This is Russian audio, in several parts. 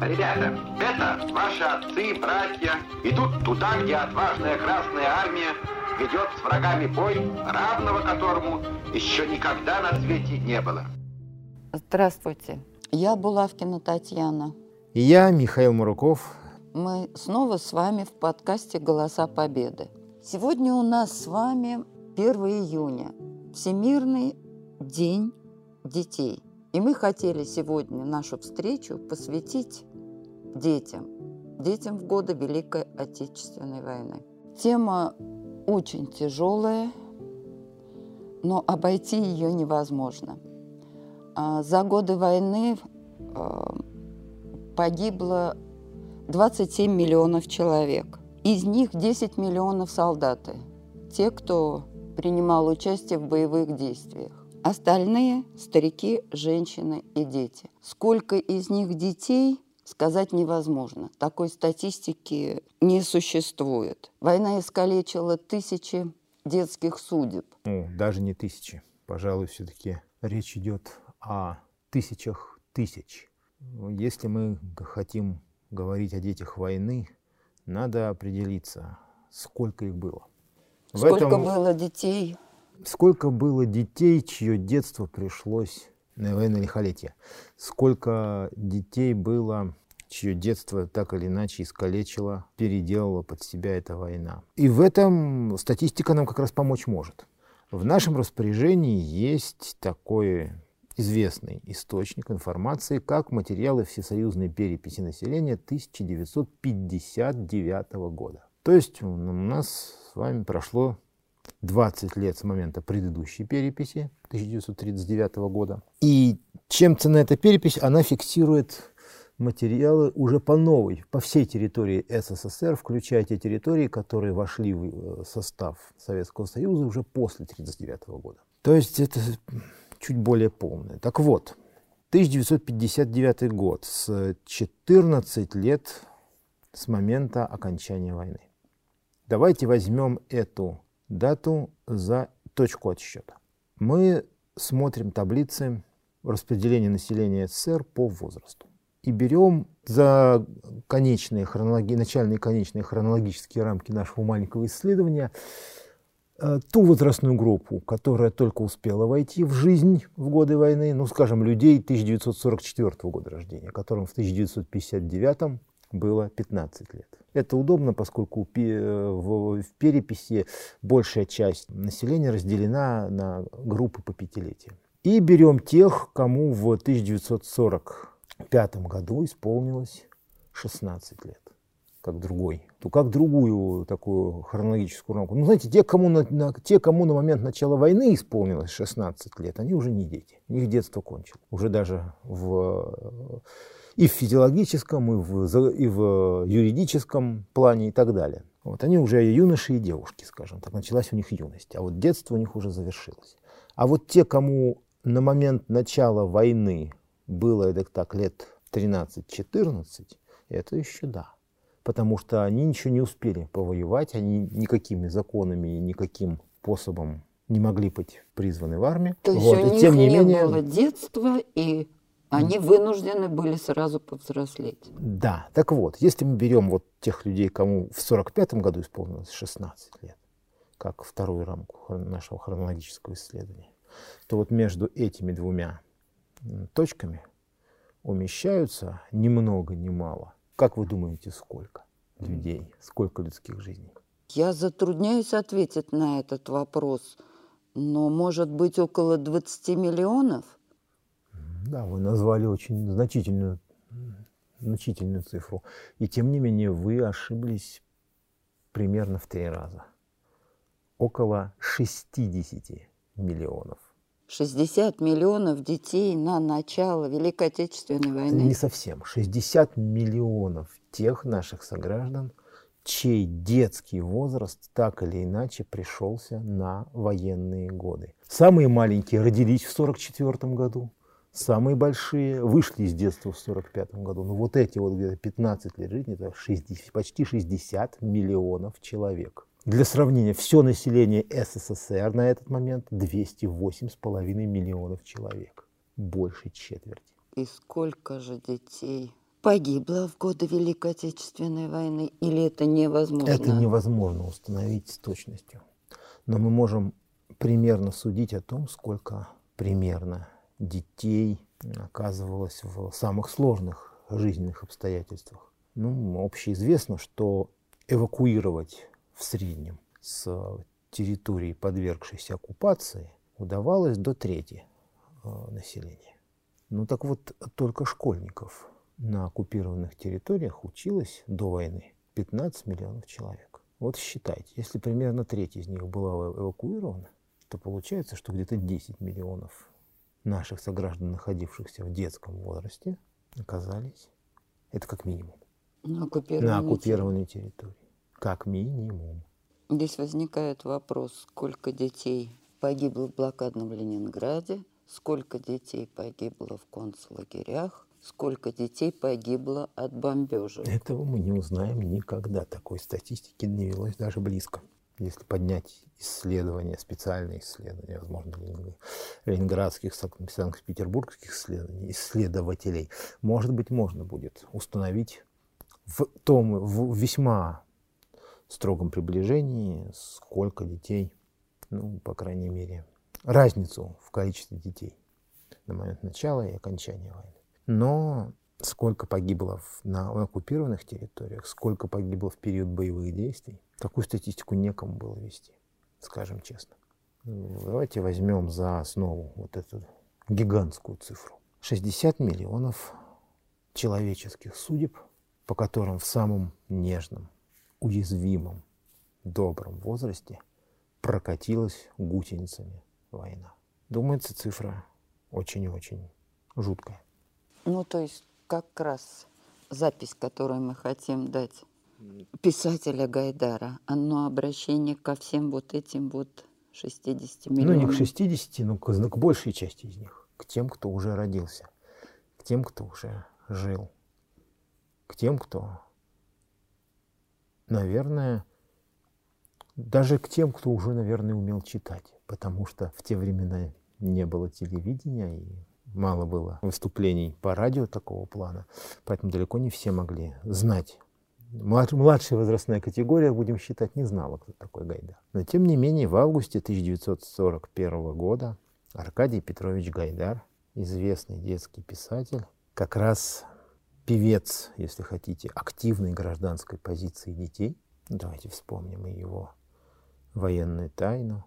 Ребята, это ваши отцы, братья, идут туда, где отважная Красная Армия ведет с врагами бой, равного которому еще никогда на свете не было. Здравствуйте. Я Булавкина Татьяна. И я, Михаил Муруков. Мы снова с вами в подкасте «Голоса Победы». Сегодня у нас с вами 1 июня, Всемирный день детей. И мы хотели сегодня нашу встречу посвятить детям, детям в годы Великой Отечественной войны. Тема очень тяжелая, но обойти ее невозможно. А за годы войны а, погибло 27 миллионов человек. Из них 10 миллионов солдаты, те, кто принимал участие в боевых действиях. Остальные – старики, женщины и дети. Сколько из них детей, сказать невозможно. Такой статистики не существует. Война искалечила тысячи детских судеб. Ну, даже не тысячи. Пожалуй, все-таки речь идет о тысячах тысяч. Если мы хотим говорить о детях войны, надо определиться, сколько их было. Сколько этом... было детей? Сколько было детей, чье детство пришлось на военное лихолетие? Сколько детей было, чье детство так или иначе искалечило, переделала под себя эта война? И в этом статистика нам как раз помочь может. В нашем распоряжении есть такой известный источник информации, как материалы Всесоюзной переписи населения 1959 года. То есть у нас с вами прошло 20 лет с момента предыдущей переписи 1939 года. И чем цена эта перепись? Она фиксирует материалы уже по новой, по всей территории СССР, включая те территории, которые вошли в э, состав Советского Союза уже после 1939 года. То есть это чуть более полное. Так вот, 1959 год, с 14 лет с момента окончания войны. Давайте возьмем эту дату за точку отсчета. Мы смотрим таблицы распределения населения СССР по возрасту и берем за конечные хронологи... начальные конечные хронологические рамки нашего маленького исследования э, ту возрастную группу, которая только успела войти в жизнь в годы войны, ну, скажем, людей 1944 года рождения, которым в 1959 было 15 лет. Это удобно, поскольку в переписи большая часть населения разделена на группы по пятилетиям. И берем тех, кому в 1945 году исполнилось 16 лет, как другой. То как другую такую хронологическую рамку. Ну, знаете, те кому, на, на, те, кому на момент начала войны исполнилось 16 лет, они уже не дети. У них детство кончилось. Уже даже в и в физиологическом, и в, и в юридическом плане и так далее. Вот они уже юноши и девушки, скажем так, началась у них юность, а вот детство у них уже завершилось. А вот те, кому на момент начала войны было так лет 13-14, это еще да. Потому что они ничего не успели повоевать, они никакими законами, никаким способом не могли быть призваны в армию. То есть вот. у и, них тем не, не менее... было детства и они вынуждены были сразу повзрослеть. Да, так вот, если мы берем вот тех людей, кому в 45 году исполнилось 16 лет, как вторую рамку нашего хронологического исследования, то вот между этими двумя точками умещаются ни много ни мало. Как вы думаете, сколько людей, сколько людских жизней? Я затрудняюсь ответить на этот вопрос, но может быть около 20 миллионов? Да, вы назвали очень значительную, значительную цифру. И тем не менее вы ошиблись примерно в три раза. Около 60 миллионов. 60 миллионов детей на начало Великой Отечественной войны? Не совсем. 60 миллионов тех наших сограждан, чей детский возраст так или иначе пришелся на военные годы. Самые маленькие родились в 1944 году, Самые большие вышли из детства в 1945 году. Но вот эти вот где-то 15 лет жизни, это 60, почти 60 миллионов человек. Для сравнения, все население СССР на этот момент 208,5 миллионов человек. Больше четверти. И сколько же детей погибло в годы Великой Отечественной войны, или это невозможно? Это невозможно установить с точностью. Но мы можем примерно судить о том, сколько примерно детей оказывалось в самых сложных жизненных обстоятельствах. Ну, общеизвестно, что эвакуировать в среднем с территории, подвергшейся оккупации, удавалось до трети э, населения. Ну так вот, только школьников на оккупированных территориях училось до войны 15 миллионов человек. Вот считайте, если примерно треть из них была эвакуирована, то получается, что где-то 10 миллионов наших сограждан, находившихся в детском возрасте, оказались, это как минимум, на оккупированной, на оккупированной территории. Как минимум. Здесь возникает вопрос, сколько детей погибло в блокадном Ленинграде, сколько детей погибло в концлагерях, сколько детей погибло от бомбежек. Этого мы не узнаем никогда. Такой статистики не велось даже близко. Если поднять исследования, специальные исследования, возможно, ленинградских, санкт-петербургских исследований, исследователей, может быть, можно будет установить в том в весьма строгом приближении, сколько детей, ну, по крайней мере, разницу в количестве детей на момент начала и окончания войны. Но сколько погибло на оккупированных территориях, сколько погибло в период боевых действий, такую статистику некому было вести, скажем честно. Давайте возьмем за основу вот эту гигантскую цифру. 60 миллионов человеческих судеб, по которым в самом нежном, уязвимом, добром возрасте прокатилась гусеницами война. Думается, цифра очень-очень жуткая. Ну, то есть как раз запись, которую мы хотим дать писателя Гайдара, оно обращение ко всем вот этим вот 60 миллионам. Ну, не к 60, но к, к большей части из них. К тем, кто уже родился, к тем, кто уже жил, к тем, кто наверное, даже к тем, кто уже, наверное, умел читать, потому что в те времена не было телевидения и мало было выступлений по радио такого плана, поэтому далеко не все могли знать. Младшая возрастная категория, будем считать, не знала, кто такой Гайдар. Но тем не менее, в августе 1941 года Аркадий Петрович Гайдар, известный детский писатель, как раз певец, если хотите, активной гражданской позиции детей. Давайте вспомним и его военную тайну,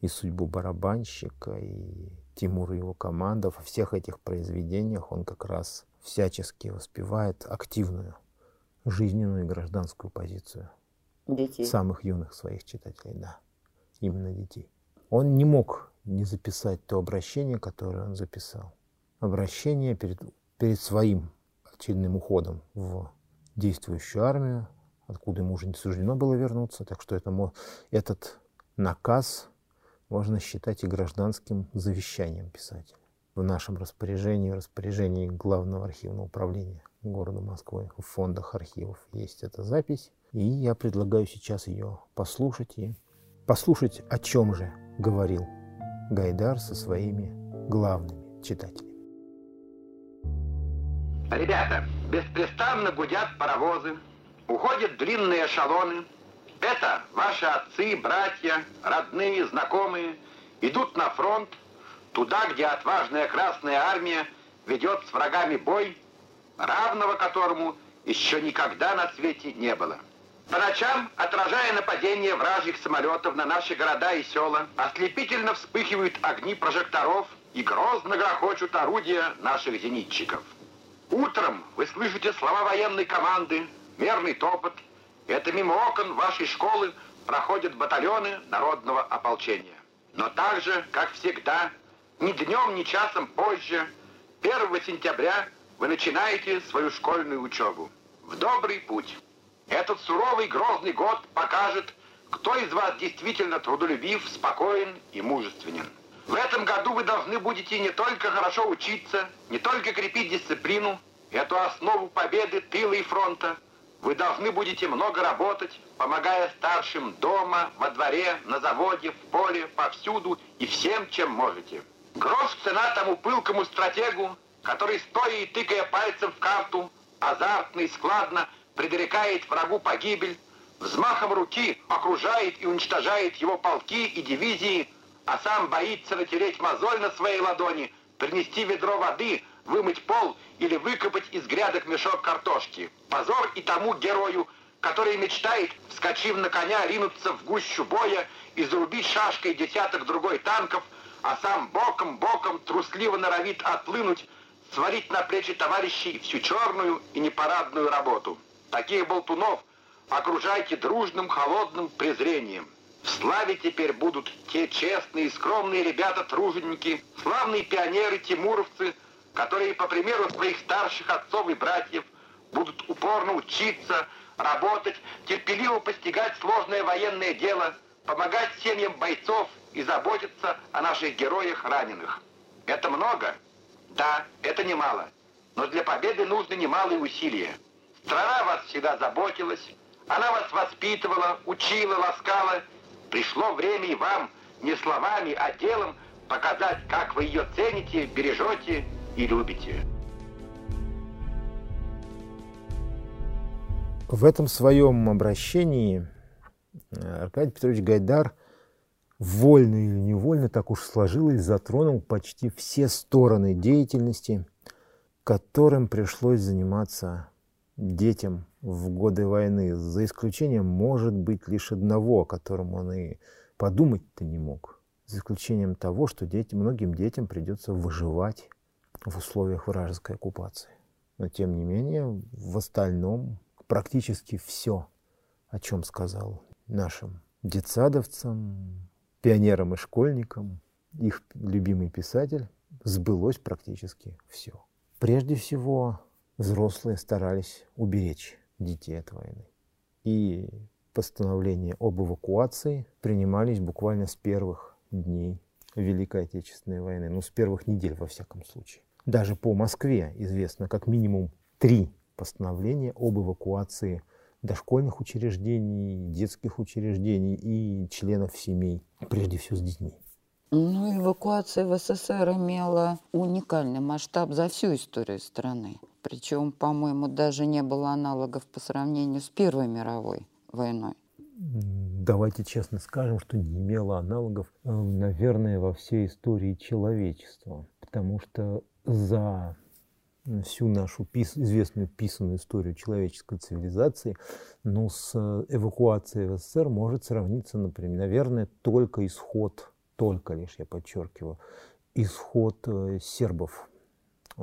и судьбу барабанщика, и Тимур и его команда. Во всех этих произведениях он как раз всячески воспевает активную жизненную и гражданскую позицию детей. самых юных своих читателей, да, именно детей. Он не мог не записать то обращение, которое он записал. Обращение перед, перед своим очередным уходом в действующую армию, откуда ему уже не суждено было вернуться. Так что это, этот наказ можно считать и гражданским завещанием писателя. В нашем распоряжении, в распоряжении Главного архивного управления города Москвы, в фондах архивов есть эта запись. И я предлагаю сейчас ее послушать и послушать, о чем же говорил Гайдар со своими главными читателями. Ребята, беспрестанно гудят паровозы, уходят длинные эшелоны. Это ваши отцы, братья, родные, знакомые идут на фронт, туда, где отважная Красная Армия ведет с врагами бой, равного которому еще никогда на свете не было. По ночам, отражая нападение вражьих самолетов на наши города и села, ослепительно вспыхивают огни прожекторов и грозно грохочут орудия наших зенитчиков. Утром вы слышите слова военной команды, мерный топот. Это мимо окон вашей школы проходят батальоны народного ополчения. Но так же, как всегда, ни днем, ни часом позже, 1 сентября вы начинаете свою школьную учебу. В добрый путь. Этот суровый грозный год покажет, кто из вас действительно трудолюбив, спокоен и мужественен. В этом году вы должны будете не только хорошо учиться, не только крепить дисциплину, эту основу победы тыла и фронта. Вы должны будете много работать, помогая старшим дома, во дворе, на заводе, в поле, повсюду и всем, чем можете. Грош цена тому пылкому стратегу, который, стоя и тыкая пальцем в карту, азартно и складно предрекает врагу погибель, взмахом руки окружает и уничтожает его полки и дивизии, а сам боится натереть мозоль на своей ладони, принести ведро воды, вымыть пол или выкопать из грядок мешок картошки. Позор и тому герою, который мечтает, вскочив на коня, ринуться в гущу боя и зарубить шашкой десяток другой танков, а сам боком-боком трусливо норовит отлынуть, сварить на плечи товарищей всю черную и непарадную работу. Таких болтунов окружайте дружным холодным презрением. В славе теперь будут те честные и скромные ребята-труженики, славные пионеры-тимуровцы, которые, по примеру своих старших отцов и братьев, будут упорно учиться, работать, терпеливо постигать сложное военное дело, помогать семьям бойцов и заботиться о наших героях раненых. Это много? Да, это немало. Но для победы нужны немалые усилия. Страна вас всегда заботилась, она вас воспитывала, учила, ласкала. Пришло время и вам не словами, а делом показать, как вы ее цените, бережете и любите. В этом своем обращении э, Аркадий Петрович Гайдар вольно или невольно, так уж сложилось, затронул почти все стороны деятельности, которым пришлось заниматься детям в годы войны, за исключением, может быть, лишь одного, о котором он и подумать-то не мог, за исключением того, что дети, многим детям придется выживать в условиях вражеской оккупации. Но, тем не менее, в остальном практически все, о чем сказал нашим детсадовцам, пионерам и школьникам, их любимый писатель, сбылось практически все. Прежде всего, взрослые старались уберечь детей от войны. И постановления об эвакуации принимались буквально с первых дней Великой Отечественной войны, ну, с первых недель, во всяком случае. Даже по Москве известно как минимум три постановления об эвакуации дошкольных учреждений, детских учреждений и членов семей, прежде всего с детьми. Ну, эвакуация в СССР имела уникальный масштаб за всю историю страны. Причем, по-моему, даже не было аналогов по сравнению с Первой мировой войной. Давайте честно скажем, что не имела аналогов, э, наверное, во всей истории человечества. Потому что за всю нашу пис, известную писанную историю человеческой цивилизации, ну, с эвакуацией в СССР может сравниться, например, наверное, только исход, только лишь, я подчеркиваю, исход э, сербов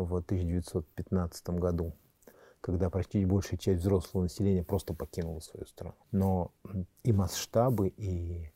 в 1915 году, когда почти большая часть взрослого населения просто покинула свою страну. Но и масштабы, и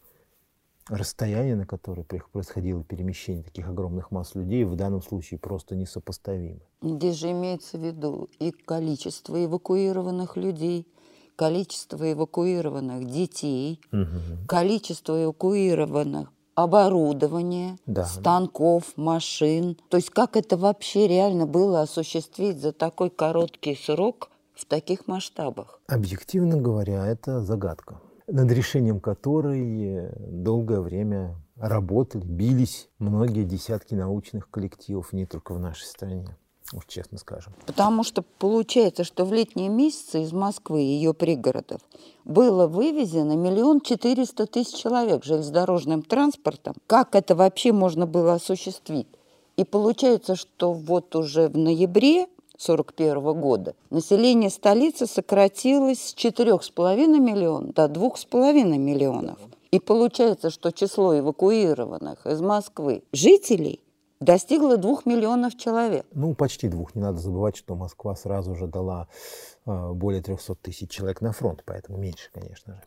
расстояние, на которое происходило перемещение таких огромных масс людей, в данном случае просто несопоставимы. Здесь же имеется в виду и количество эвакуированных людей, количество эвакуированных детей, угу. количество эвакуированных оборудования, да. станков, машин. То есть как это вообще реально было осуществить за такой короткий срок в таких масштабах? Объективно говоря, это загадка, над решением которой долгое время работали, бились многие десятки научных коллективов, не только в нашей стране уж честно скажем. Потому что получается, что в летние месяцы из Москвы и ее пригородов было вывезено миллион четыреста тысяч человек железнодорожным транспортом. Как это вообще можно было осуществить? И получается, что вот уже в ноябре 1941 года население столицы сократилось с 4,5 миллионов до 2,5 миллионов. И получается, что число эвакуированных из Москвы жителей – достигла двух миллионов человек. Ну, почти двух. Не надо забывать, что Москва сразу же дала э, более 300 тысяч человек на фронт, поэтому меньше, конечно же.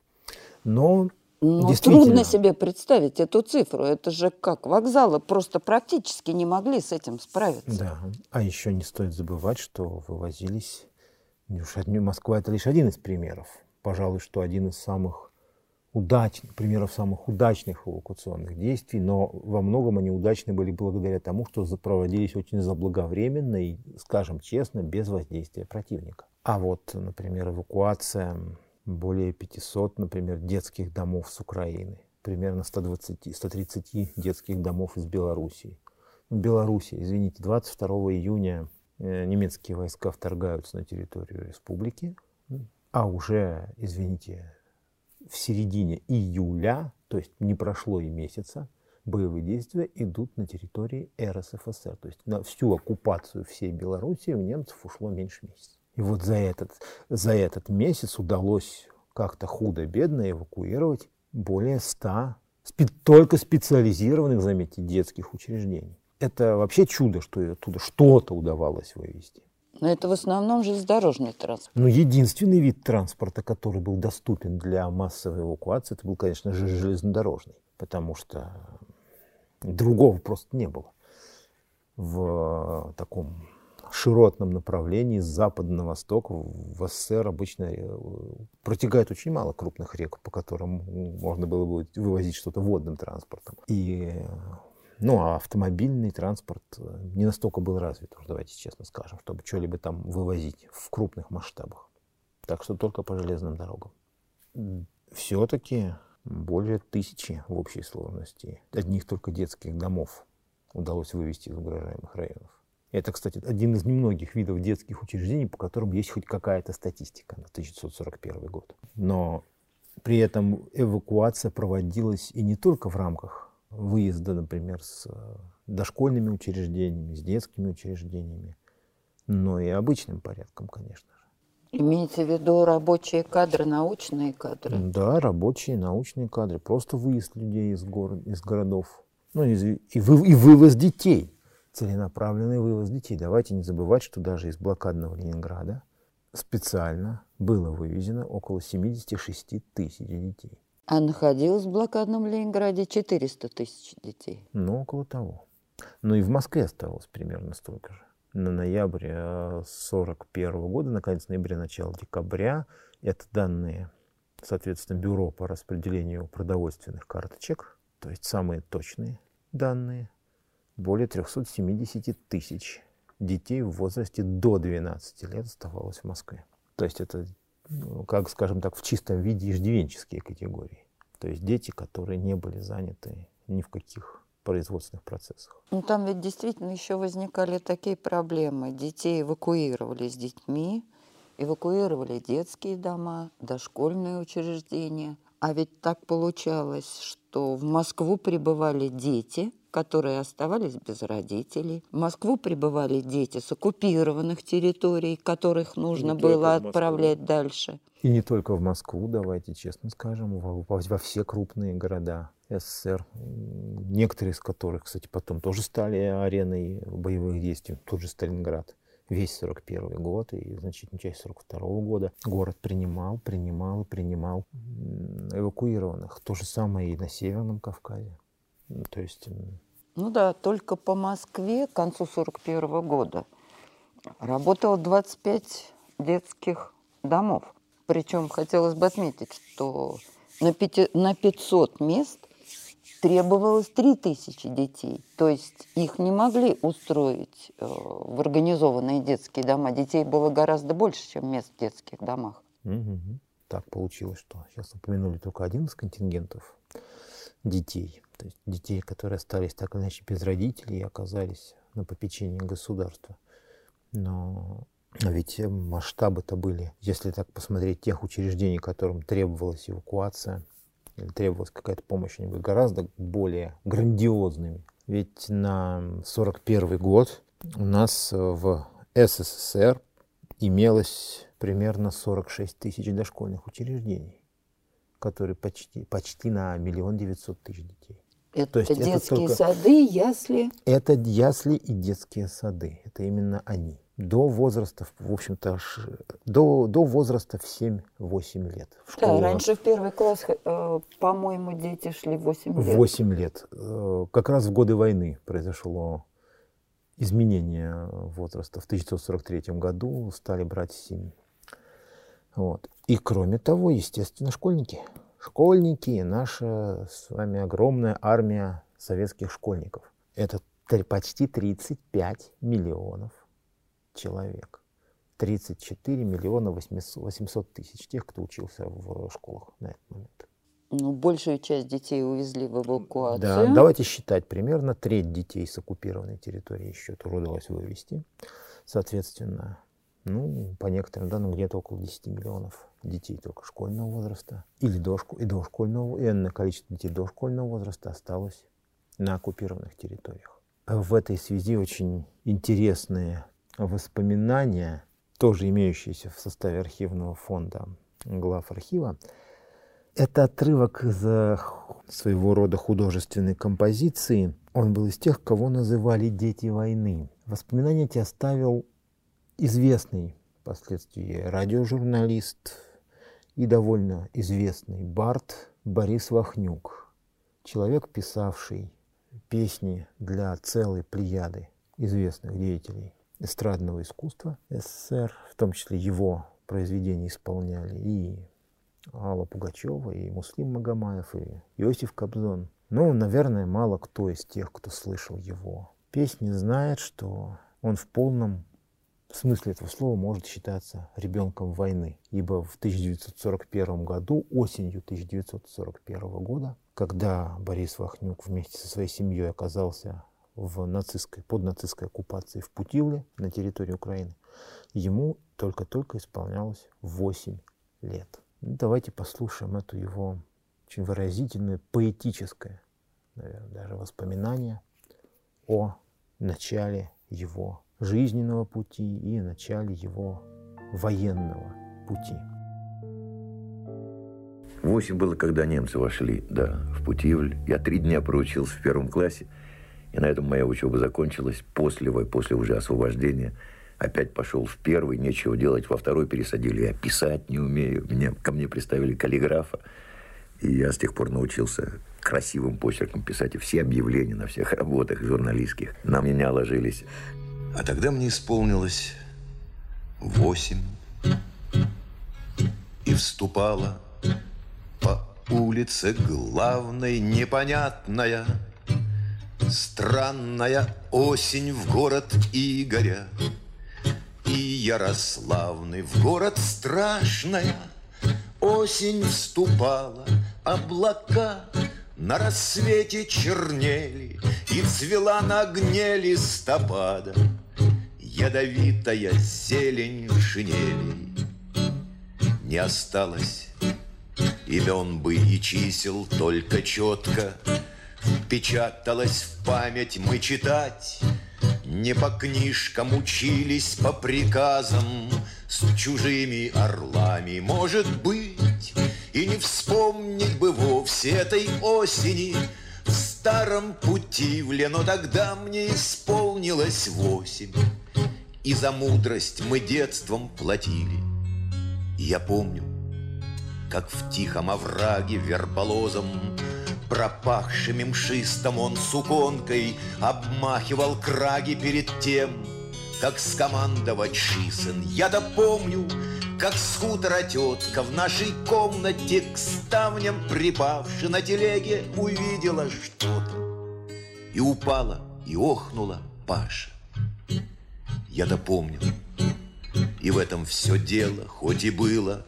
Но но действительно... трудно себе представить эту цифру. Это же как вокзалы просто практически не могли с этим справиться. Да. А еще не стоит забывать, что вывозились... Москва это лишь один из примеров. Пожалуй, что один из самых удачных, примеров самых удачных эвакуационных действий, но во многом они удачны были благодаря тому, что проводились очень заблаговременно и, скажем честно, без воздействия противника. А вот, например, эвакуация более 500, например, детских домов с Украины, примерно 120, 130 детских домов из Белоруссии. В Беларуси, извините, 22 июня э, немецкие войска вторгаются на территорию республики, а уже, извините, в середине июля, то есть не прошло и месяца, боевые действия идут на территории РСФСР. То есть на всю оккупацию всей Белоруссии у немцев ушло меньше месяца. И вот за этот, за этот месяц удалось как-то худо-бедно эвакуировать более ста только специализированных, заметьте, детских учреждений. Это вообще чудо, что оттуда что-то удавалось вывести. Но это в основном железнодорожный транспорт. Но единственный вид транспорта, который был доступен для массовой эвакуации, это был, конечно же, железнодорожный. Потому что другого просто не было. В таком широтном направлении с запада на восток в СССР обычно э, протекает очень мало крупных рек, по которым можно было бы вывозить что-то водным транспортом. И ну, а автомобильный транспорт э, не настолько был развит, давайте честно скажем, чтобы что-либо там вывозить в крупных масштабах. Так что только по железным дорогам. Все-таки более тысячи в общей сложности одних только детских домов удалось вывести из угрожаемых районов. Это, кстати, один из немногих видов детских учреждений, по которым есть хоть какая-то статистика на 1941 год. Но при этом эвакуация проводилась и не только в рамках выезда, например, с э, дошкольными учреждениями, с детскими учреждениями, но и обычным порядком, конечно же. Имеете в виду рабочие кадры, научные кадры? Да, рабочие, научные кадры. Просто выезд людей из, город, из городов. Ну, и, и, вы, и вывоз детей. Целенаправленный вывоз детей. Давайте не забывать, что даже из блокадного Ленинграда специально было вывезено около 76 тысяч детей. А находилось в блокадном Ленинграде 400 тысяч детей. Ну, около того. Ну и в Москве осталось примерно столько же. На ноябрь 1941 э, года, на конец ноября, начало декабря, это данные, соответственно, Бюро по распределению продовольственных карточек, то есть самые точные данные, более 370 тысяч детей в возрасте до 12 лет оставалось в Москве. То есть это ну, как, скажем так, в чистом виде иждивенческие категории. То есть дети, которые не были заняты ни в каких производственных процессах. Ну, там ведь действительно еще возникали такие проблемы. Детей эвакуировали с детьми, эвакуировали детские дома, дошкольные учреждения. А ведь так получалось, что в Москву прибывали дети – которые оставались без родителей. В Москву прибывали дети с оккупированных территорий, которых нужно было отправлять дальше. И не только в Москву, давайте честно скажем, во, во все крупные города СССР, некоторые из которых, кстати, потом тоже стали ареной боевых действий, тот же Сталинград весь 41 год и значительную часть 42 года город принимал, принимал и принимал эвакуированных. То же самое и на Северном Кавказе. То есть ну да, только по Москве к концу 1941 года работало 25 детских домов. Причем хотелось бы отметить, что на 500 мест требовалось 3000 детей. То есть их не могли устроить э, в организованные детские дома. Детей было гораздо больше, чем мест в детских домах. Угу. Так получилось, что сейчас упомянули только один из контингентов детей. То есть детей, которые остались так или иначе без родителей и оказались на попечении государства. Но ведь масштабы-то были, если так посмотреть, тех учреждений, которым требовалась эвакуация или требовалась какая-то помощь, они были гораздо более грандиозными. Ведь на 41 год у нас в СССР имелось примерно 46 тысяч дошкольных учреждений, которые почти, почти на миллион девятьсот тысяч детей. Это То есть детские это только... сады, ясли? Это ясли и детские сады. Это именно они. До возраста, в общем-то, до, до возраста в 7-8 лет. В да, раньше в первый класс, э, по-моему, дети шли 8 лет. 8 лет. Э, как раз в годы войны произошло изменение возраста. В 1943 году стали брать 7. Вот. И кроме того, естественно, школьники – Школьники, наша с вами огромная армия советских школьников. Это почти 35 миллионов человек. 34 миллиона 800 тысяч тех, кто учился в школах на этот момент. Ну, большую часть детей увезли в эвакуацию. Да, давайте считать, примерно треть детей с оккупированной территории еще трудилось вывести. Соответственно, ну, по некоторым данным, где-то около 10 миллионов детей только школьного возраста или дошку, и дошкольного, и энное количество детей дошкольного возраста осталось на оккупированных территориях. В этой связи очень интересные воспоминания, тоже имеющиеся в составе архивного фонда глав архива. Это отрывок из своего рода художественной композиции. Он был из тех, кого называли «дети войны». Воспоминания эти оставил известный впоследствии радиожурналист и довольно известный бард Борис Вахнюк, человек, писавший песни для целой плеяды известных деятелей эстрадного искусства СССР, в том числе его произведения исполняли и Алла Пугачева, и Муслим Магомаев, и Иосиф Кобзон. Но, наверное, мало кто из тех, кто слышал его песни, знает, что он в полном смысле этого слова может считаться ребенком войны, ибо в 1941 году, осенью 1941 года, когда Борис Вахнюк вместе со своей семьей оказался в нацистской, под нацистской оккупацией в Путивле на территории Украины, ему только-только исполнялось 8 лет. Ну, давайте послушаем эту его очень выразительное, поэтическое, наверное, даже воспоминание о начале его жизненного пути и начале его военного пути. Восемь было, когда немцы вошли, да, в Путивль. Я три дня проучился в первом классе, и на этом моя учеба закончилась. После, после уже освобождения опять пошел в первый, нечего делать, во второй пересадили. Я писать не умею. Меня, ко мне приставили каллиграфа, и я с тех пор научился красивым почерком писать и все объявления на всех работах журналистских на меня ложились. А тогда мне исполнилось восемь. И вступала по улице главной непонятная Странная осень в город Игоря И Ярославный в город страшная Осень вступала, облака на рассвете чернели И цвела на огне листопада Ядовитая зелень шинели Не осталось. Имен бы и чисел Только четко впечаталось в память. Мы читать Не по книжкам учились, по приказам С чужими орлами, может быть И не вспомнить бы вовсе этой осени В старом Путивле, но тогда мне исполнилось восемь и за мудрость мы детством платили. я помню, как в тихом овраге верболозом Пропахшим мшистом он суконкой Обмахивал краги перед тем, Как скомандовать шисен. Я-то помню, как с хутора тетка В нашей комнате к ставням припавши На телеге увидела что-то И упала, и охнула Паша я-то помню. И в этом все дело, хоть и было.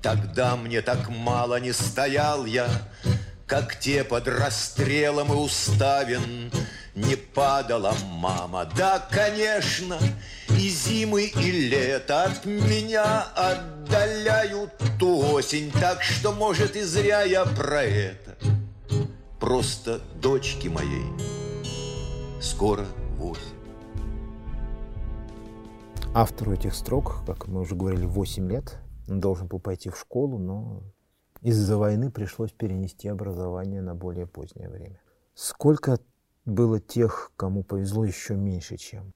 Тогда мне так мало не стоял я, Как те под расстрелом и уставен. Не падала мама, да, конечно, И зимы, и лето от меня отдаляют ту осень, Так что, может, и зря я про это. Просто дочки моей скоро восемь. Автору этих строк, как мы уже говорили, 8 лет. Он должен был пойти в школу, но из-за войны пришлось перенести образование на более позднее время. Сколько было тех, кому повезло еще меньше, чем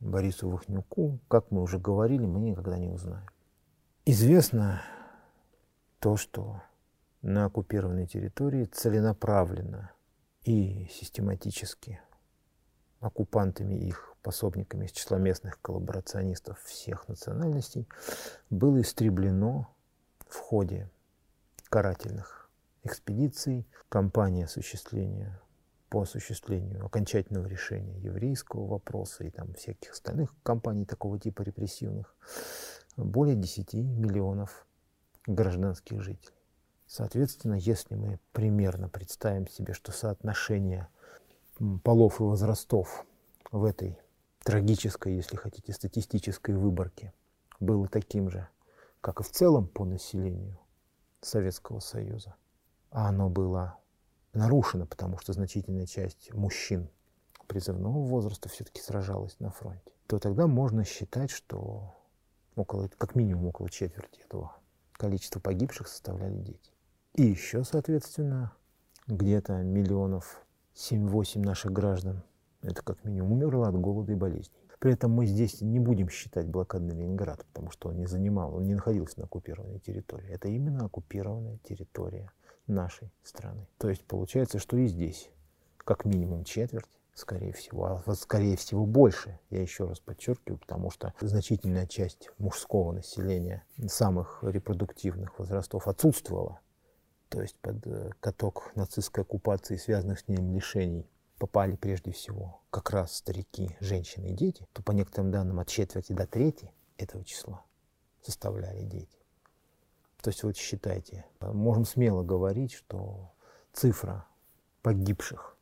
Борису Вахнюку, как мы уже говорили, мы никогда не узнаем. Известно то, что на оккупированной территории целенаправленно и систематически оккупантами их пособниками из числа местных коллаборационистов всех национальностей, было истреблено в ходе карательных экспедиций, кампании осуществления по осуществлению окончательного решения еврейского вопроса и там всяких остальных кампаний такого типа репрессивных, более 10 миллионов гражданских жителей. Соответственно, если мы примерно представим себе, что соотношение полов и возрастов в этой трагической, если хотите, статистической выборки было таким же, как и в целом по населению Советского Союза. А оно было нарушено, потому что значительная часть мужчин призывного возраста все-таки сражалась на фронте, то тогда можно считать, что около, как минимум около четверти этого количества погибших составляли дети. И еще, соответственно, где-то миллионов 7-8 наших граждан, это как минимум, умерло от голода и болезней. При этом мы здесь не будем считать блокадный Ленинград, потому что он не занимал, он не находился на оккупированной территории. Это именно оккупированная территория нашей страны. То есть получается, что и здесь как минимум четверть, скорее всего, а вот скорее всего больше, я еще раз подчеркиваю, потому что значительная часть мужского населения самых репродуктивных возрастов отсутствовала. То есть под э, каток нацистской оккупации, связанных с ним лишений, попали прежде всего как раз старики, женщины и дети, то по некоторым данным от четверти до трети этого числа составляли дети. То есть вот считайте, можем смело говорить, что цифра погибших,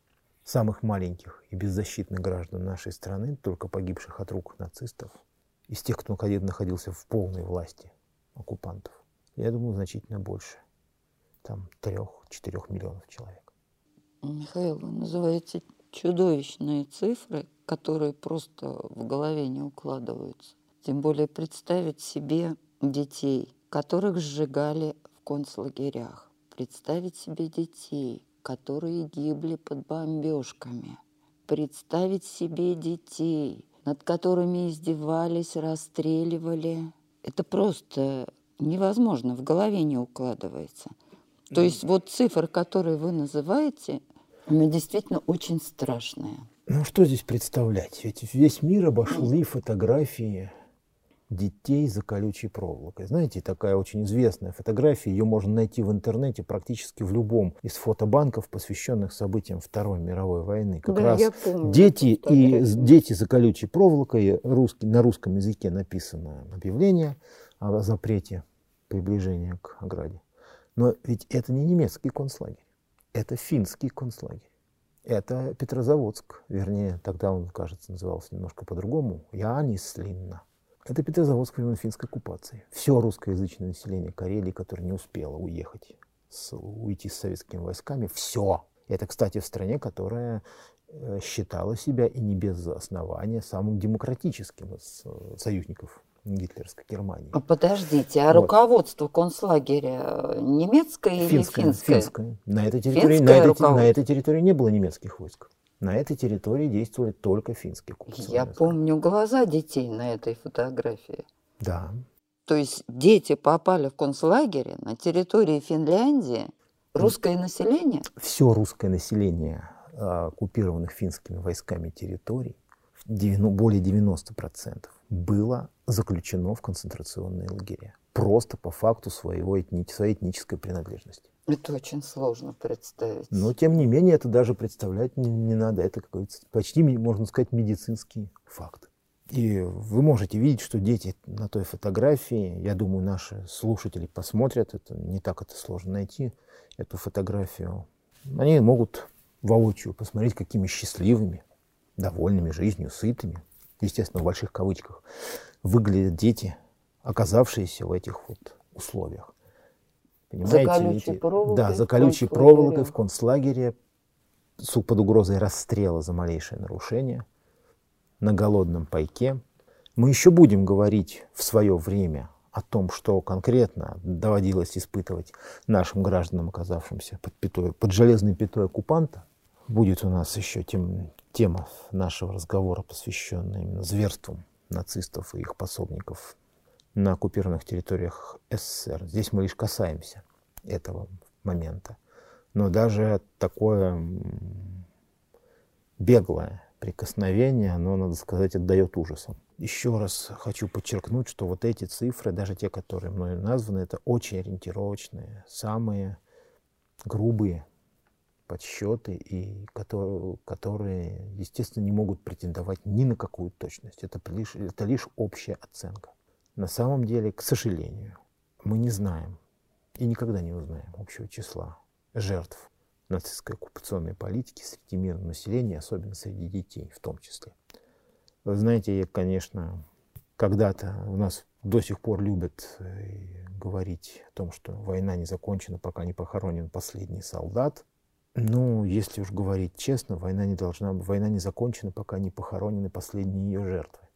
самых маленьких и беззащитных граждан нашей страны, только погибших от рук нацистов, из тех, кто находился в полной власти оккупантов, я думаю, значительно больше. Там трех-четырех миллионов человек. Михаил, вы называете чудовищные цифры, которые просто в голове не укладываются. Тем более представить себе детей, которых сжигали в концлагерях. Представить себе детей, которые гибли под бомбежками. Представить себе детей, над которыми издевались, расстреливали. Это просто невозможно, в голове не укладывается. То есть вот цифры, которые вы называете, она действительно очень страшная. Ну что здесь представлять? Ведь весь мир обошли фотографии детей за колючей проволокой. Знаете, такая очень известная фотография, ее можно найти в интернете практически в любом из фотобанков, посвященных событиям Второй мировой войны. Как Да, раз я помню дети и дети за колючей проволокой, русский, на русском языке написано объявление о запрете приближения к ограде. Но ведь это не немецкий концлагерь, это финский концлагерь. Это Петрозаводск, вернее, тогда он, кажется, назывался немножко по-другому, Янислинна. Это Петрозаводск времен финской оккупации. Все русскоязычное население Карелии, которое не успело уехать, с- уйти с советскими войсками, все. Это, кстати, в стране, которая э, считала себя и не без основания самым демократическим из э, союзников гитлеровской Германии. А Подождите, а Вот. руководство концлагеря э, немецкое или Финское, финское? финское. На этой территории, Финское на, этой, руководство? на этой территории не было немецких войск. На этой территории действовали только финские оккупационные Я помню глаза детей на этой фотографии. Да. То есть дети попали в концлагерь на территории Финляндии, русское население? Все русское население а, оккупированных финскими войсками территорий, в девяно- более 90% было заключено в концентрационные лагеря. Просто по факту своего этни- своей этнической принадлежности. Это очень сложно представить. Но, тем не менее, это даже представлять не, не надо. Это, как говорится, почти, можно сказать, медицинский факт. И вы можете видеть, что дети на той фотографии, я думаю, наши слушатели посмотрят, это не так это сложно найти, эту фотографию. Они могут воочию посмотреть, какими счастливыми, довольными жизнью, сытыми, естественно, в больших кавычках, выглядят дети, оказавшиеся в этих вот условиях. Понимаете, колючей ведь- проволокой Да, за колючей проволокой в концлагере под угрозой расстрела за малейшее нарушение, на голодном пайке. Мы еще будем говорить в свое время о том, что конкретно доводилось испытывать нашим гражданам, оказавшимся под, пятой, под железной пятой оккупанта. Будет у нас еще тем, тема нашего разговора, посвященная именно зверствам нацистов и их пособников на оккупированных территориях СССР. Здесь мы лишь касаемся этого момента. Но даже такое беглое прикосновение, оно, надо сказать, отдает ужасом. Еще раз хочу подчеркнуть, что вот эти цифры, даже те, которые мною названы, это очень ориентировочные, самые грубые подсчеты, и которые, которые, естественно, не могут претендовать ни на какую точность. Это лишь, это лишь общая оценка. На самом деле, к сожалению, мы не знаем и никогда не узнаем общего числа жертв нацистской оккупационной политики среди мирного населения, особенно среди детей в том числе. Вы знаете, конечно, когда-то у нас до сих пор любят э, говорить о том, что война не закончена, пока не похоронен последний солдат. Ну, если уж говорить честно, война не должна, война не закончена, пока не похоронены последние ее жертвы.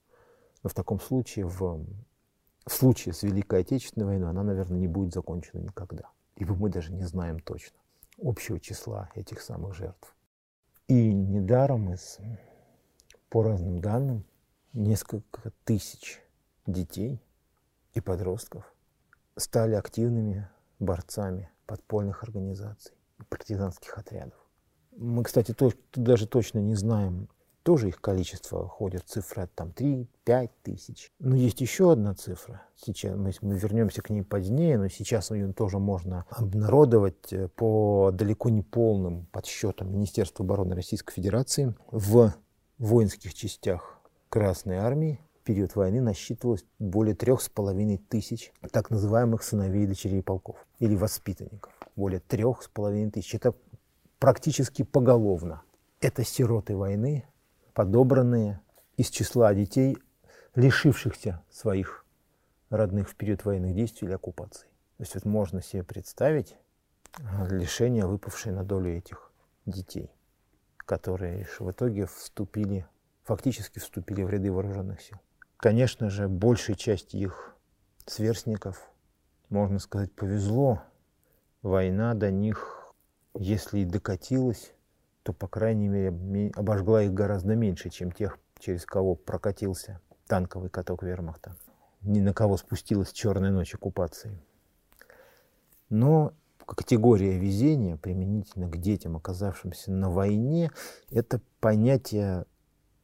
Но в таком случае, в, в случае с Великой Отечественной войной, она, наверное, не будет закончена никогда. Ибо мы даже не знаем точно общего числа этих самых жертв. И недаром из, по разным данным, несколько тысяч детей и подростков стали активными борцами подпольных организаций, партизанских отрядов. Мы, кстати, то, даже точно не знаем, тоже их количество ходят, цифра там 3-5 тысяч. Но есть еще одна цифра. Сейчас мы, мы вернемся к ней позднее, но сейчас ее тоже можно обнародовать э, по далеко не полным подсчетам Министерства обороны Российской Федерации. В воинских частях Красной Армии в период войны насчитывалось более трех с половиной тысяч так называемых сыновей и дочерей полков или воспитанников. Более трех с половиной тысяч. Это практически поголовно. Это сироты войны, подобранные из числа детей, лишившихся своих родных в период военных действий или оккупации. То есть вот можно себе представить а, лишение, выпавшее на долю этих детей, которые в итоге вступили, фактически вступили в ряды вооруженных сил. Конечно же, большей части их сверстников, можно сказать, повезло. Война до них, если и докатилась, то, по крайней мере, обожгла их гораздо меньше, чем тех, через кого прокатился танковый каток вермахта. Ни на кого спустилась черная ночь оккупации. Но категория везения применительно к детям, оказавшимся на войне, это понятие,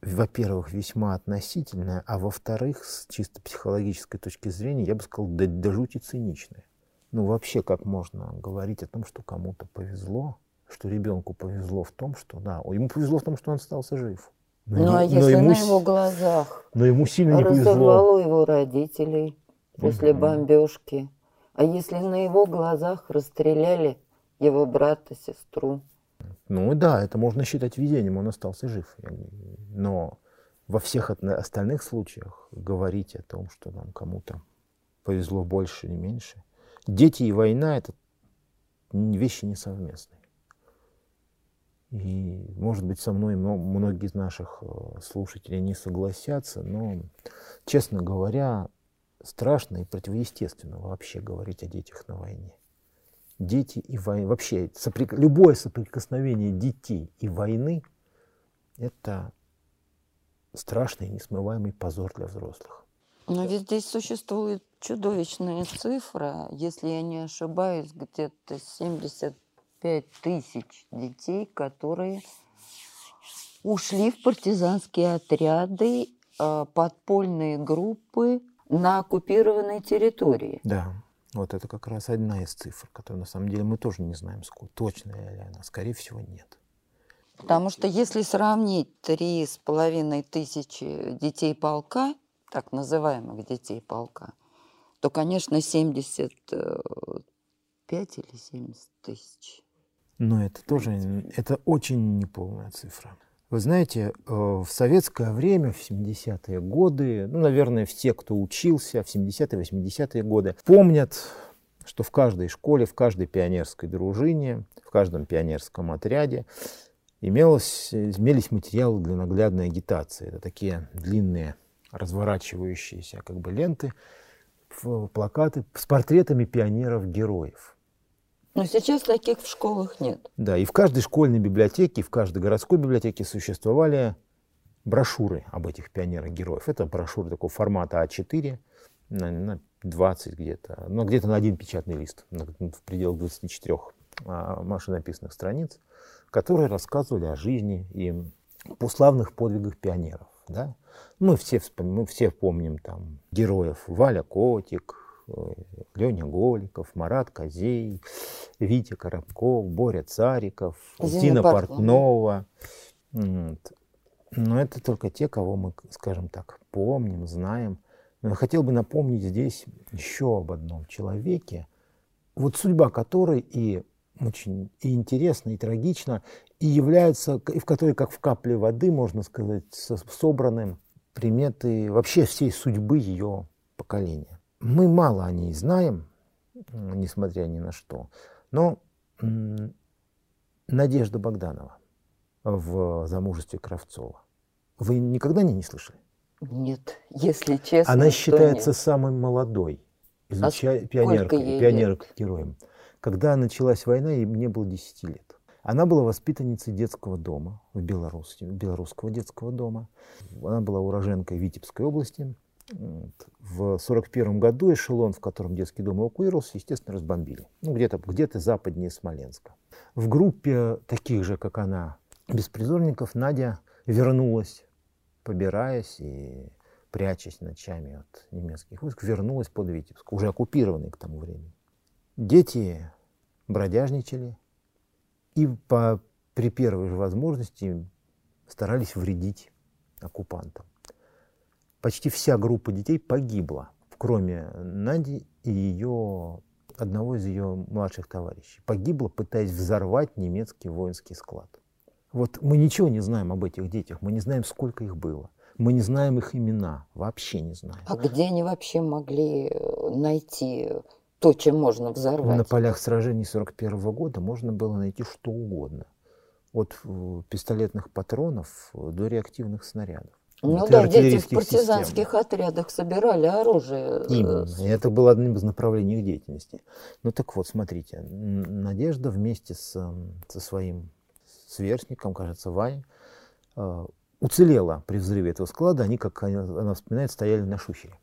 во-первых, весьма относительное, а во-вторых, с чисто психологической точки зрения, я бы сказал, до, до жути циничное. Ну, вообще, как можно говорить о том, что кому-то повезло, что ребенку повезло в том, что да, ему повезло в том, что он остался жив. Но ну ему, а если ему, на его глазах но ему сильно не повезло. его родителей после угу. бомбежки, а если на его глазах расстреляли его брата, сестру? Ну да, это можно считать везением, он остался жив. Но во всех остальных случаях говорить о том, что нам кому-то повезло больше или меньше. Дети и война – это вещи несовместные. И, может быть, со мной многие из наших э, слушателей не согласятся, но, честно говоря, страшно и противоестественно вообще говорить о детях на войне. Дети и война, вообще соприк... любое соприкосновение детей и войны – это страшный и несмываемый позор для взрослых. Но ведь здесь существует чудовищная цифра, если я не ошибаюсь, где-то 70 пять тысяч детей, которые ушли в партизанские отряды, а, подпольные группы на оккупированной территории. Да, вот это как раз одна из цифр, которую на самом деле мы тоже не знаем, сколько, точно ли она, скорее всего, нет. Потому что если сравнить три с половиной тысячи детей полка, так называемых детей полка, то, конечно, 75 или 70 тысяч но это тоже, это очень неполная цифра. Вы знаете, э, в советское время, в 70-е годы, ну, наверное, все, кто учился в 70-е, 80-е годы, помнят, что в каждой школе, в каждой пионерской дружине, в каждом пионерском отряде имелось, имелись материалы для наглядной агитации. Это такие длинные разворачивающиеся как бы ленты, плакаты с портретами пионеров-героев. Но сейчас таких в школах нет. Да, и в каждой школьной библиотеке, в каждой городской библиотеке существовали брошюры об этих пионерах-героев. Это брошюры такого формата А4, на, на 20 где-то, ну где-то на один печатный лист, в пределах 24 а, машинописных страниц, которые рассказывали о жизни и славных подвигах пионеров. Да? Мы, все, мы все помним там героев Валя Котик, Леня Голиков, Марат Козей, Витя Коробков, Боря Цариков, Зина Портнова. Вот. Но это только те, кого мы, скажем так, помним, знаем. Но я хотел бы напомнить здесь еще об одном человеке, вот судьба которой и очень и интересна, и трагична, и является, и в которой, как в капле воды, можно сказать, собраны приметы вообще всей судьбы ее поколения. Мы мало о ней знаем, несмотря ни на что, но Надежда Богданова в замужестве Кравцова. Вы никогда не, не слышали? Нет, если честно. Она считается нет. самой молодой изучая, а пионеркой, пионер-героем. Когда началась война, ей мне было 10 лет. Она была воспитанницей детского дома в Беларуси, белорусского детского дома. Она была уроженкой Витебской области. В 1941 году эшелон, в котором детский дом эвакуировался, естественно, разбомбили. Ну, где-то где западнее Смоленска. В группе таких же, как она, беспризорников, Надя вернулась, побираясь и прячась ночами от немецких войск, вернулась под Витебск, уже оккупированный к тому времени. Дети бродяжничали, и по, при первой же возможности старались вредить оккупантам. Почти вся группа детей погибла, кроме Нади и ее, одного из ее младших товарищей. Погибла, пытаясь взорвать немецкий воинский склад. Вот мы ничего не знаем об этих детях, мы не знаем, сколько их было. Мы не знаем их имена, вообще не знаем. А где они вообще могли э, найти то, чем можно взорвать. На полях сражений 41 года можно было найти что угодно. От э, пистолетных патронов до реактивных снарядов. Ну да, дети в партизанских систем. отрядах собирали оружие. Именно. И это было одним из направлений их деятельности. Ну так вот, смотрите, Надежда вместе с, со своим сверстником, кажется, Ваней, э, уцелела при взрыве этого склада. Они, как она вспоминает, стояли на шухере.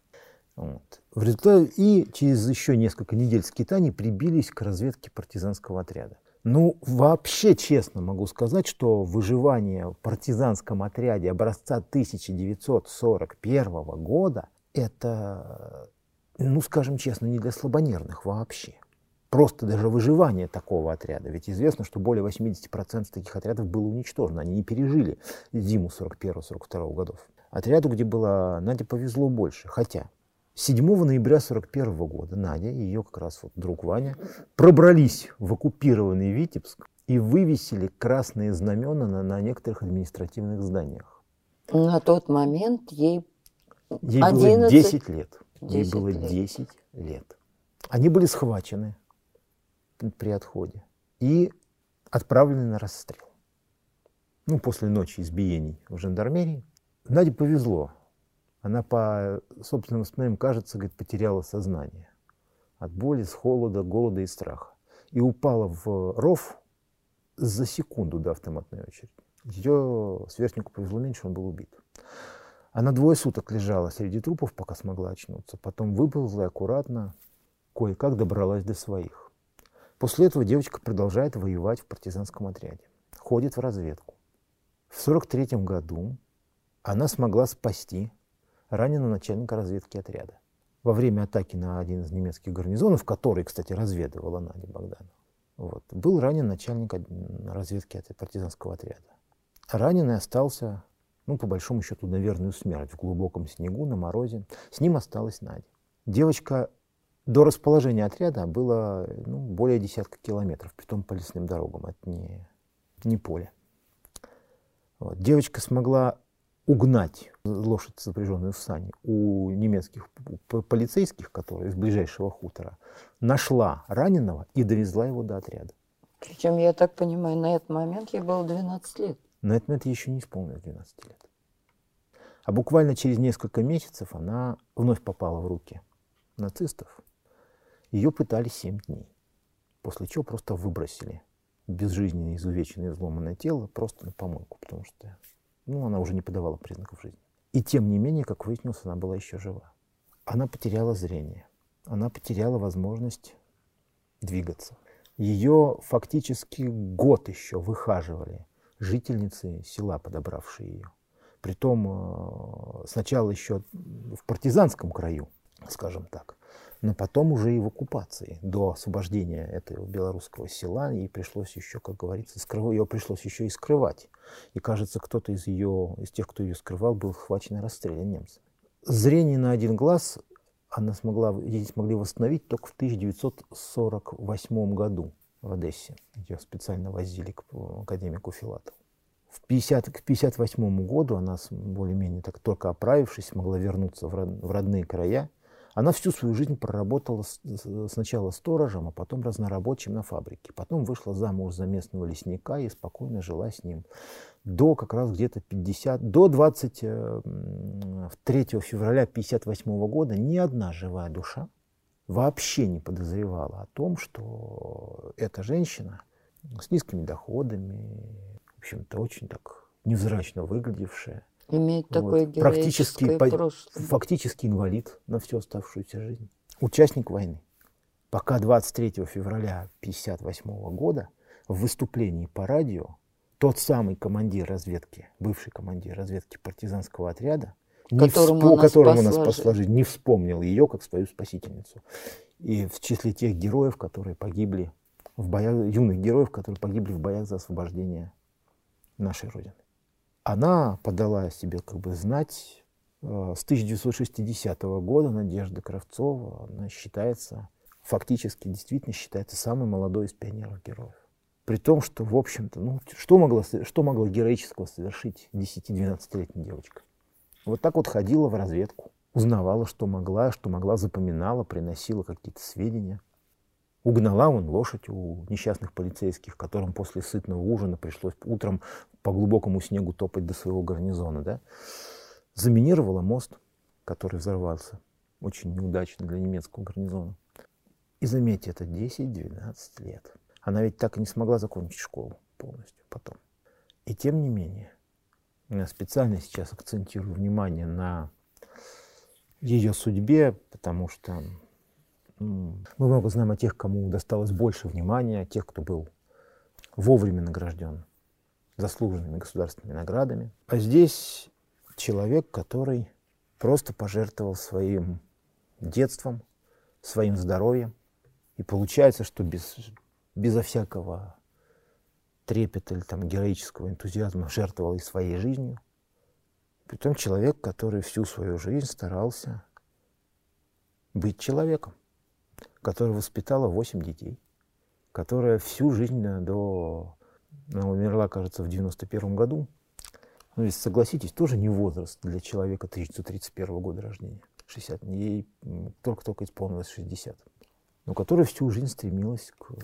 Вот. В результате и через еще несколько недель скитаний прибились к разведке партизанского отряда. Ну, вообще честно могу сказать, что выживание в партизанском отряде образца 1941 года это, ну, скажем честно, не для слабонервных вообще. Просто даже выживание такого отряда. Ведь известно, что более 80% таких отрядов было уничтожено. Они не пережили зиму 41-42 годов. Отряду, где было Наде повезло больше. Хотя 7 ноября 1941 года Надя и ее как раз вот друг Ваня пробрались в оккупированный Витебск и вывесили красные знамена на, на некоторых административных зданиях. На тот момент ей, ей 11... было 10 лет. 10 ей было лет. 10 лет. Они были схвачены при отходе и отправлены на расстрел. Ну, после ночи избиений в жандармерии. Наде повезло. Она по собственным воспоминаниям, кажется, говорит, потеряла сознание от боли, с холода, голода и страха. И упала в ров за секунду до автоматной очереди. Ее сверстнику повезло меньше, он был убит. Она двое суток лежала среди трупов, пока смогла очнуться. Потом выползла и аккуратно, кое-как добралась до своих. После этого девочка продолжает воевать в партизанском отряде. Ходит в разведку. В 43 году она смогла спасти ранена начальника разведки отряда. Во время атаки на один из немецких гарнизонов, который, кстати, разведывала Надя Богданова, вот, был ранен начальник разведки партизанского отряда. Раненый остался, ну, по большому счету, на верную смерть в глубоком снегу, на морозе. С ним осталась Надя. Девочка до расположения отряда было ну, более десятка километров, при том по лесным дорогам, это не, не поле. Вот. Девочка смогла угнать лошадь, запряженную в сани, у немецких полицейских, которые из ближайшего хутора, нашла раненого и довезла его до отряда. Причем, я так понимаю, на этот момент ей было 12 лет. На этот момент ей еще не исполнилось 12 лет. А буквально через несколько месяцев она вновь попала в руки нацистов. Ее пытали 7 дней, после чего просто выбросили безжизненное, изувеченное, изломанное тело просто на помойку, потому что ну, она уже не подавала признаков жизни. И тем не менее, как выяснилось, она была еще жива. Она потеряла зрение. Она потеряла возможность двигаться. Ее фактически год еще выхаживали жительницы села, подобравшие ее. Притом э, сначала еще в партизанском краю, скажем так но потом уже и в оккупации, до освобождения этого белорусского села, ей пришлось еще, как говорится, скрыв... ее пришлось еще и скрывать. И, кажется, кто-то из, ее, из тех, кто ее скрывал, был схвачен и расстрелян немцами. Зрение на один глаз она смогла, ей смогли восстановить только в 1948 году в Одессе. Ее специально возили к академику Филатову. В 50, к 58 году она, более-менее так, только оправившись, могла вернуться в родные края. Она всю свою жизнь проработала сначала сторожем, а потом разнорабочим на фабрике. Потом вышла замуж за местного лесника и спокойно жила с ним. До как раз где-то 50, до 23 э, февраля 58 года ни одна живая душа вообще не подозревала о том, что эта женщина с низкими доходами, в общем-то, очень так невзрачно выглядевшая, Имеет вот, такое практически, прошлое. фактически инвалид на всю оставшуюся жизнь. Участник войны. Пока 23 февраля 1958 года в выступлении по радио тот самый командир разведки, бывший командир разведки партизанского отряда, которому, не всп... нас, которому нас спасла жизнь, не вспомнил ее как свою спасительницу. И в числе тех героев, которые погибли в боях, юных героев, которые погибли в боях за освобождение нашей Родины. Она подала себе как бы знать э, с 1960 года Надежда Кравцова. Она считается, фактически действительно считается самой молодой из пионеров-героев. При том, что, в общем-то, ну, что могла, что могла героического совершить 10-12-летняя девочка? Вот так вот ходила в разведку, узнавала, что могла, что могла, запоминала, приносила какие-то сведения. Угнала он лошадь у несчастных полицейских, которым после сытного ужина пришлось утром по глубокому снегу топать до своего гарнизона. Да? Заминировала мост, который взорвался очень неудачно для немецкого гарнизона. И заметьте, это 10-12 лет. Она ведь так и не смогла закончить школу полностью потом. И тем не менее, я специально сейчас акцентирую внимание на ее судьбе, потому что мы много знаем о тех, кому досталось больше внимания, о тех, кто был вовремя награжден заслуженными государственными наградами. А здесь человек, который просто пожертвовал своим детством, своим здоровьем. И получается, что без, безо всякого трепета или там героического энтузиазма жертвовал и своей жизнью. Притом человек, который всю свою жизнь старался быть человеком, который воспитала восемь детей, которая всю жизнь до... Она умерла, кажется, в 91 году. Ну, ведь согласитесь, тоже не возраст для человека 1931 года рождения. 60, ей только-только исполнилось 60. Но которая всю жизнь стремилась к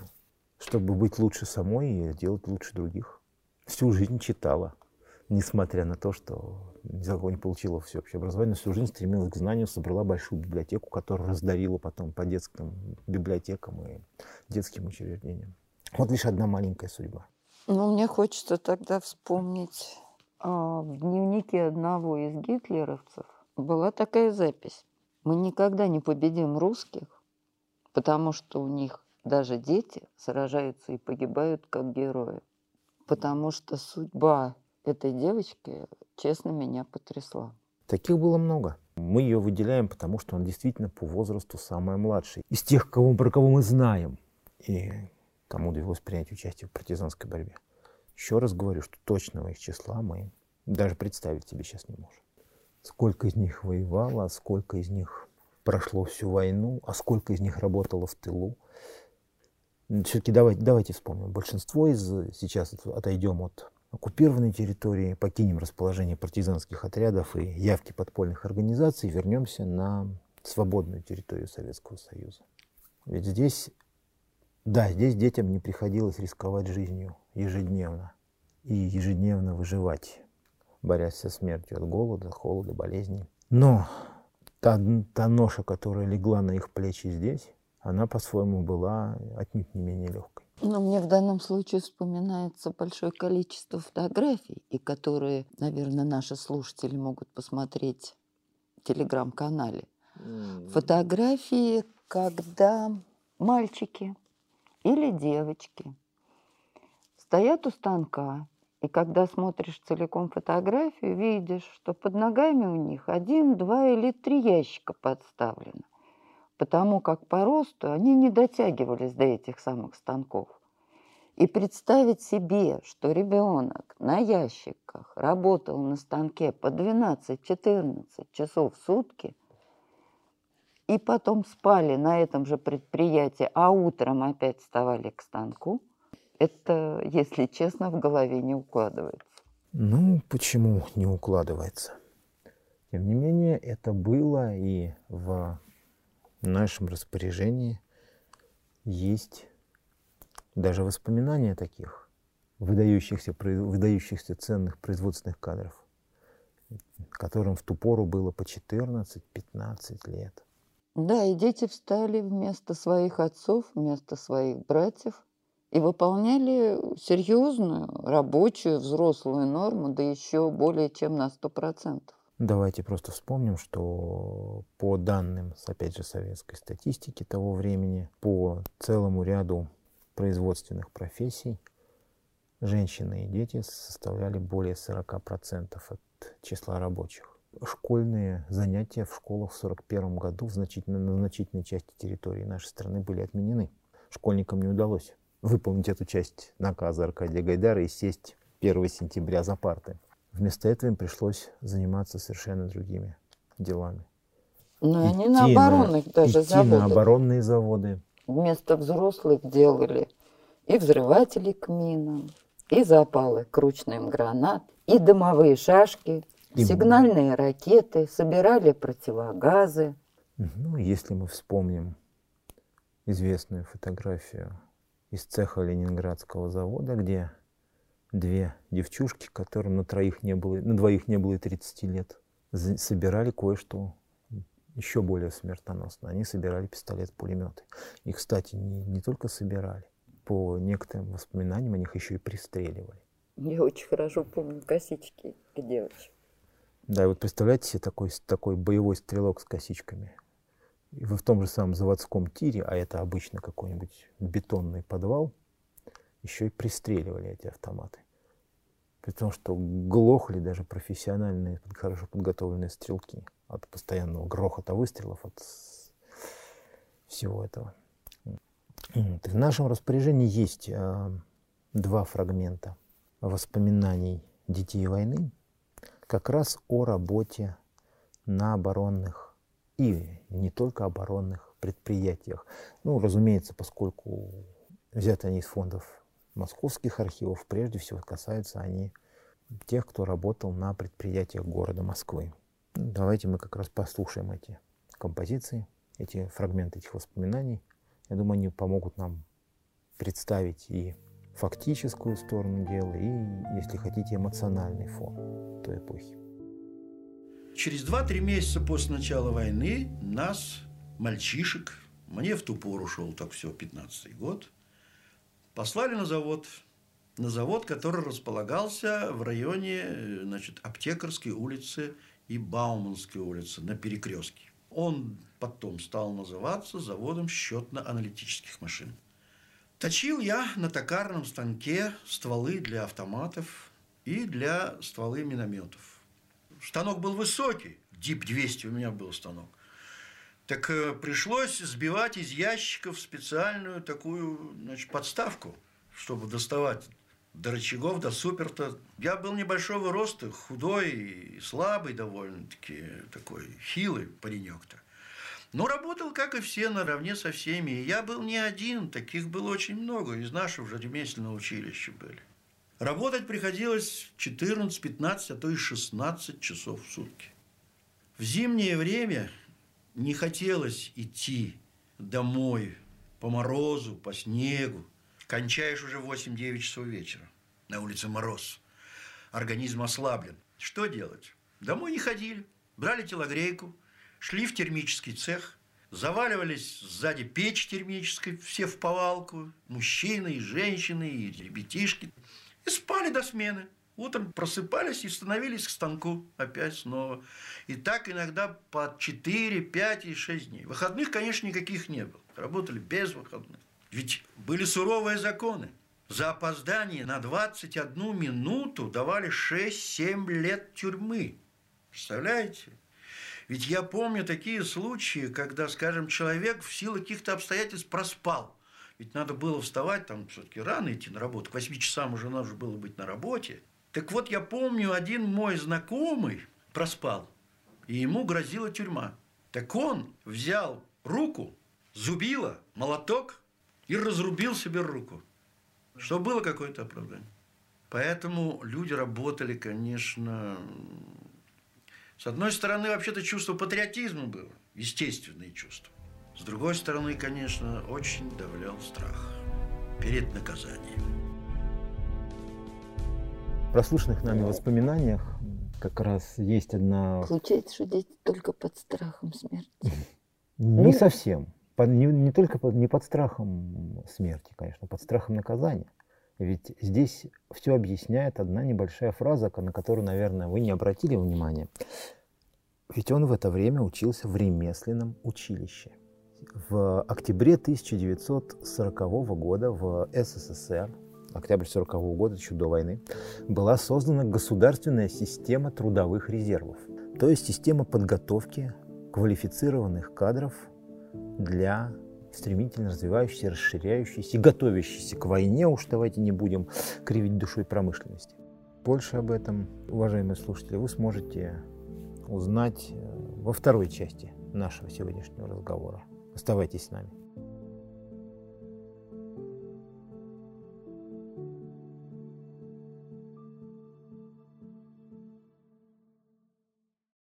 чтобы быть лучше самой и делать лучше других. Всю жизнь читала, несмотря на то, что ни за кого не получила всеобщее образование, всю жизнь стремилась к знанию, собрала большую библиотеку, которую раздарила потом по детским библиотекам и детским учреждениям. Вот лишь одна маленькая судьба. Ну, мне хочется тогда вспомнить а, в дневнике одного из гитлеровцев была такая запись. Мы никогда не победим русских, потому что у них даже дети сражаются и погибают как герои. Потому что судьба этой девочки, честно, меня потрясла. Таких было много. Мы ее выделяем, потому что он действительно по возрасту самая младшая. Из тех, кого, про кого мы знаем и кому довелось принять участие в партизанской борьбе. Еще раз говорю, что точного их числа мы даже представить себе сейчас не можем. Сколько из них воевало, а сколько из них прошло всю войну, а сколько из них работало в тылу – все-таки давайте, давайте вспомним. Большинство из сейчас отойдем от оккупированной территории, покинем расположение партизанских отрядов и явки подпольных организаций, вернемся на свободную территорию Советского Союза. Ведь здесь, да, здесь детям не приходилось рисковать жизнью ежедневно и ежедневно выживать, борясь со смертью от голода, холода, болезней. Но та, та ноша, которая легла на их плечи здесь, она по-своему была отнюдь не менее легкой. Но мне в данном случае вспоминается большое количество фотографий, и которые, наверное, наши слушатели могут посмотреть в телеграм-канале. Mm-hmm. Фотографии, когда мальчики или девочки стоят у станка, и когда смотришь целиком фотографию, видишь, что под ногами у них один, два или три ящика подставлены потому как по росту они не дотягивались до этих самых станков. И представить себе, что ребенок на ящиках работал на станке по 12-14 часов в сутки, и потом спали на этом же предприятии, а утром опять вставали к станку, это, если честно, в голове не укладывается. Ну, почему не укладывается? Тем не менее, это было и в нашем распоряжении есть даже воспоминания таких выдающихся, выдающихся ценных производственных кадров, которым в ту пору было по 14-15 лет. Да, и дети встали вместо своих отцов, вместо своих братьев и выполняли серьезную рабочую взрослую норму, да еще более чем на 100%. Давайте просто вспомним, что по данным, опять же, советской статистики того времени, по целому ряду производственных профессий женщины и дети составляли более 40% от числа рабочих. Школьные занятия в школах в 1941 году в значительно, на значительной части территории нашей страны были отменены. Школьникам не удалось выполнить эту часть наказа Аркадия Гайдара и сесть 1 сентября за парты. Вместо этого им пришлось заниматься совершенно другими делами. Но идти они на оборонных на, даже идти заводы. на оборонные заводы. Вместо взрослых делали и взрыватели к минам, и запалы к ручным гранат, и дымовые шашки, и... сигнальные ракеты, собирали противогазы. Ну, если мы вспомним известную фотографию из цеха Ленинградского завода, где две девчушки, которым на, троих не было, на двоих не было и 30 лет, собирали кое-что еще более смертоносно. Они собирали пистолет-пулеметы. И, кстати, не, не только собирали, по некоторым воспоминаниям, они их еще и пристреливали. Я очень хорошо помню косички девочек. Да, и вот представляете себе такой, такой боевой стрелок с косичками. И вы в том же самом заводском тире, а это обычно какой-нибудь бетонный подвал, еще и пристреливали эти автоматы. При том, что глохли даже профессиональные, хорошо подготовленные стрелки от постоянного грохота выстрелов, от всего этого. В нашем распоряжении есть э, два фрагмента воспоминаний детей войны как раз о работе на оборонных и не только оборонных предприятиях. Ну, разумеется, поскольку взяты они из фондов московских архивов, прежде всего касаются они тех, кто работал на предприятиях города Москвы. Ну, давайте мы как раз послушаем эти композиции, эти фрагменты этих воспоминаний я думаю, они помогут нам представить и фактическую сторону дела, и, если хотите, эмоциональный фон той эпохи. Через 2-3 месяца после начала войны нас, мальчишек, мне в ту пору шел так все, 15 год, послали на завод. На завод, который располагался в районе значит, Аптекарской улицы и Бауманской улицы на перекрестке. Он потом стал называться заводом счетно-аналитических машин. Точил я на токарном станке стволы для автоматов и для стволы минометов. Станок был высокий, ДИП-200 у меня был станок. Так э, пришлось сбивать из ящиков специальную такую значит, подставку, чтобы доставать до рычагов, до супер-то. Я был небольшого роста, худой и слабый довольно-таки, такой хилый паренек-то. Но работал, как и все, наравне со всеми. И я был не один, таких было очень много. Из нашего же ремесленного училища были. Работать приходилось 14, 15, а то и 16 часов в сутки. В зимнее время не хотелось идти домой по морозу, по снегу. Кончаешь уже 8-9 часов вечера. На улице мороз. Организм ослаблен. Что делать? Домой не ходили. Брали телогрейку, шли в термический цех, заваливались сзади печь термической, все в повалку, мужчины и женщины, и ребятишки, и спали до смены. Утром просыпались и становились к станку опять снова. И так иногда по 4, 5 и 6 дней. Выходных, конечно, никаких не было. Работали без выходных. Ведь были суровые законы. За опоздание на 21 минуту давали 6-7 лет тюрьмы. Представляете? Ведь я помню такие случаи, когда, скажем, человек в силу каких-то обстоятельств проспал. Ведь надо было вставать, там все-таки рано идти на работу. К 8 часам уже надо было быть на работе. Так вот, я помню, один мой знакомый проспал, и ему грозила тюрьма. Так он взял руку, зубило, молоток и разрубил себе руку. Что было какое-то оправдание. Поэтому люди работали, конечно, с одной стороны, вообще-то чувство патриотизма было, естественное чувство. С другой стороны, конечно, очень давлял страх перед наказанием. В прослушанных нами воспоминаниях как раз есть одна... Получается, что дети только под страхом смерти. Не Ну. совсем. Не, не только под, не под страхом смерти, конечно, под страхом наказания. Ведь здесь все объясняет одна небольшая фраза, на которую, наверное, вы не обратили внимания. Ведь он в это время учился в ремесленном училище. В октябре 1940 года в СССР, октябрь 40 года, еще до войны, была создана государственная система трудовых резервов, то есть система подготовки квалифицированных кадров для стремительно развивающейся, расширяющейся, готовящейся к войне, уж давайте не будем кривить душой промышленности. Больше об этом, уважаемые слушатели, вы сможете узнать э, во второй части нашего сегодняшнего разговора. Оставайтесь с нами.